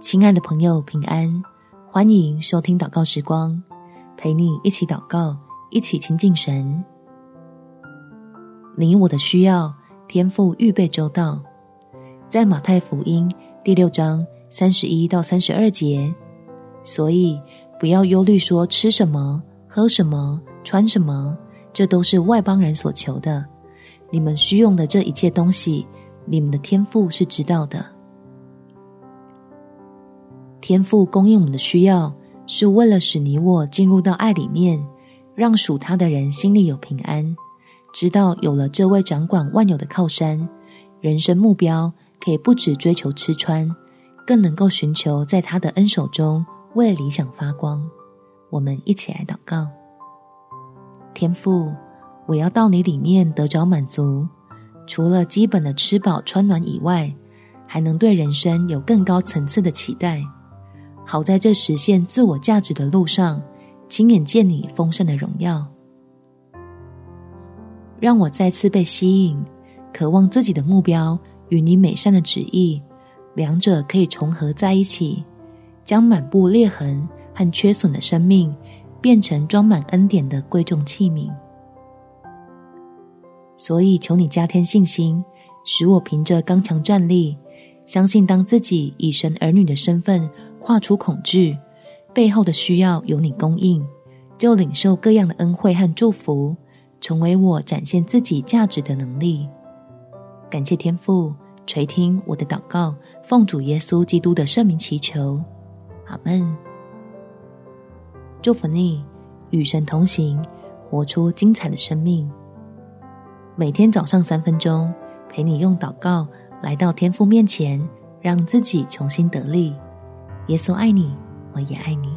亲爱的朋友，平安！欢迎收听祷告时光，陪你一起祷告，一起亲近神。你我的需要，天赋预备周到。在马太福音第六章三十一到三十二节，所以不要忧虑，说吃什么、喝什么、穿什么，这都是外邦人所求的。你们需用的这一切东西，你们的天赋是知道的。天父供应我们的需要，是为了使你我进入到爱里面，让属他的人心里有平安，知道有了这位掌管万有的靠山，人生目标可以不只追求吃穿，更能够寻求在他的恩手中为理想发光。我们一起来祷告：天父，我要到你里面得着满足，除了基本的吃饱穿暖以外，还能对人生有更高层次的期待。好在这实现自我价值的路上，亲眼见你丰盛的荣耀，让我再次被吸引，渴望自己的目标与你美善的旨意，两者可以重合在一起，将满布裂痕和缺损的生命变成装满恩典的贵重器皿。所以求你加添信心，使我凭着刚强站立，相信当自己以神儿女的身份。跨出恐惧，背后的需要由你供应，就领受各样的恩惠和祝福，成为我展现自己价值的能力。感谢天父垂听我的祷告，奉主耶稣基督的圣名祈求，阿门。祝福你与神同行，活出精彩的生命。每天早上三分钟，陪你用祷告来到天父面前，让自己重新得力。耶稣爱你，我也爱你。